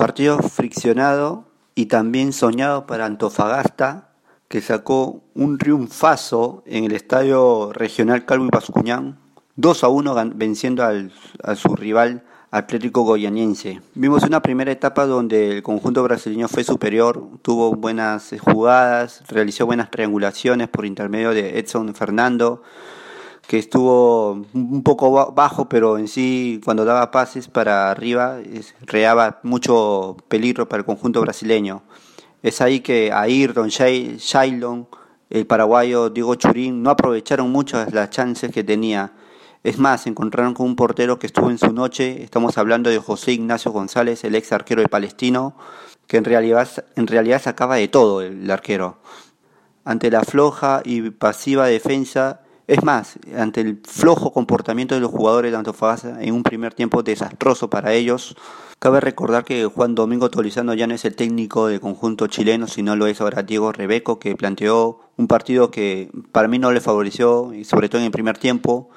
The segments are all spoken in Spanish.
Partido friccionado y también soñado para Antofagasta, que sacó un triunfazo en el Estadio Regional Calvo y Bascuñán, 2 a 1 venciendo al, a su rival Atlético Goyaniense. Vimos una primera etapa donde el conjunto brasileño fue superior, tuvo buenas jugadas, realizó buenas triangulaciones por intermedio de Edson Fernando, que estuvo un poco bajo, pero en sí cuando daba pases para arriba creaba mucho peligro para el conjunto brasileño. Es ahí que Ayrton, Shailon, el paraguayo Diego Churín no aprovecharon muchas las chances que tenía. Es más, encontraron con un portero que estuvo en su noche, estamos hablando de José Ignacio González, el ex arquero de Palestino, que en realidad, en realidad sacaba de todo el arquero. Ante la floja y pasiva defensa, es más, ante el flojo comportamiento de los jugadores de Antofagasta en un primer tiempo desastroso para ellos, cabe recordar que Juan Domingo Tolizano ya no es el técnico del conjunto chileno, sino lo es ahora Diego Rebeco, que planteó un partido que para mí no le favoreció, sobre todo en el primer tiempo.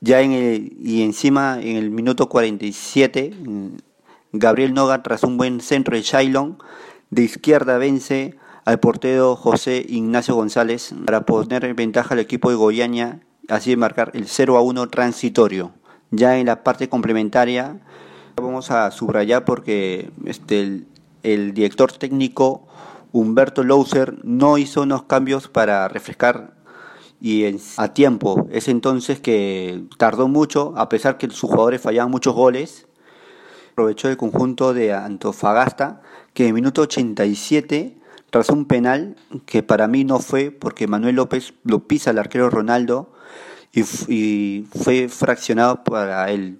Ya en el, y encima en el minuto 47, Gabriel Noga, tras un buen centro de Shailon, de izquierda vence al portero José Ignacio González para poner en ventaja al equipo de Goiânia, así de marcar el 0 a 1 transitorio. Ya en la parte complementaria vamos a subrayar porque este, el, director técnico Humberto Louser no hizo unos cambios para refrescar y a tiempo. Es entonces que tardó mucho, a pesar que sus jugadores fallaban muchos goles. Aprovechó el conjunto de Antofagasta, que en minuto 87 tras un penal que para mí no fue porque Manuel López lo pisa al arquero Ronaldo y, fue fraccionado para el,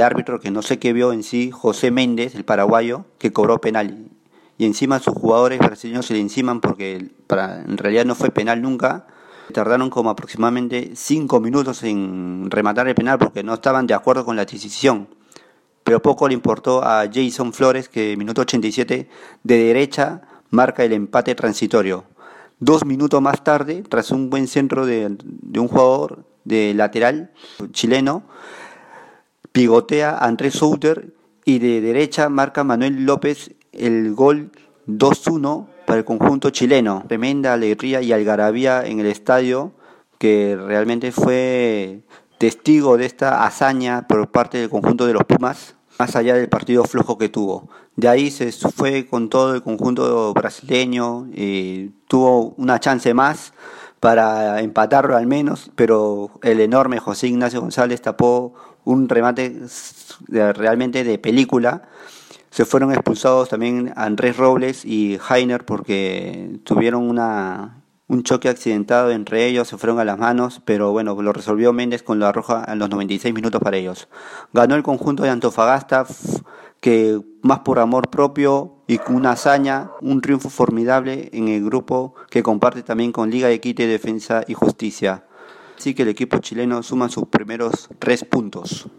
árbitro que no sé qué vio en sí, José Méndez, el paraguayo, que cobró penal. Y encima sus jugadores brasileños se le enciman porque en realidad no fue penal nunca. Tardaron como aproximadamente cinco minutos en rematar el penal porque no estaban de acuerdo con la decisión. Pero poco le importó a Jason Flores que en minuto 87 de derecha marca el empate transitorio. Dos minutos más tarde, tras un buen centro de, un jugador de lateral chileno, pigotea Andrés Souter y de derecha marca Manuel López el gol 2-1 para el conjunto chileno. Tremenda alegría y algarabía en el estadio que realmente fue testigo de esta hazaña por parte del conjunto de los Pumas más allá del partido flojo que tuvo. De ahí se fue con todo el conjunto brasileño, y tuvo una chance más para empatarlo al menos, pero el enorme José Ignacio González tapó un remate realmente de película. Se fueron expulsados también Andrés Robles y Heiner porque tuvieron una un choque accidentado entre ellos, se fueron a las manos, pero bueno, lo resolvió Méndez con la roja en los 96 minutos para ellos. Ganó el conjunto de Antofagasta, que más por amor propio y con una hazaña, un triunfo formidable en el grupo que comparte también con Liga de Quite, Defensa y Justicia. Así que el equipo chileno suma sus primeros tres puntos.